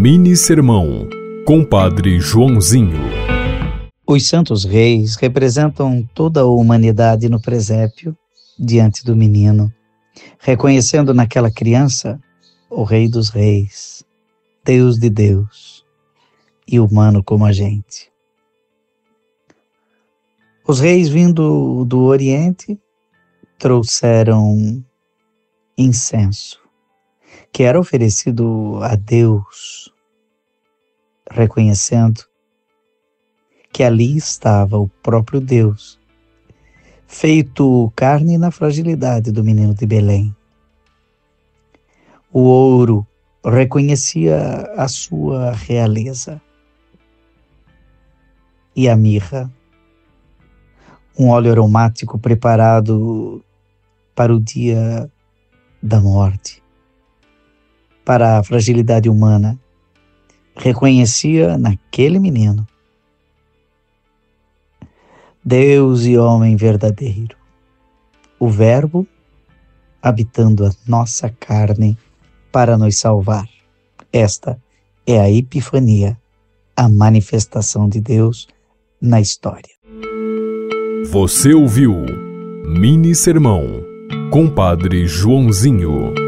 Mini Sermão, Compadre Joãozinho. Os santos reis representam toda a humanidade no presépio, diante do menino, reconhecendo naquela criança o Rei dos Reis, Deus de Deus e humano como a gente. Os reis vindo do Oriente trouxeram incenso, que era oferecido a Deus, reconhecendo que ali estava o próprio Deus, feito carne na fragilidade do menino de Belém. O ouro reconhecia a sua realeza. E a mirra, um óleo aromático preparado para o dia da morte, para a fragilidade humana, reconhecia naquele menino Deus e homem verdadeiro, o Verbo habitando a nossa carne para nos salvar. Esta é a Epifania, a manifestação de Deus na história. Você ouviu Mini Sermão, Compadre Joãozinho.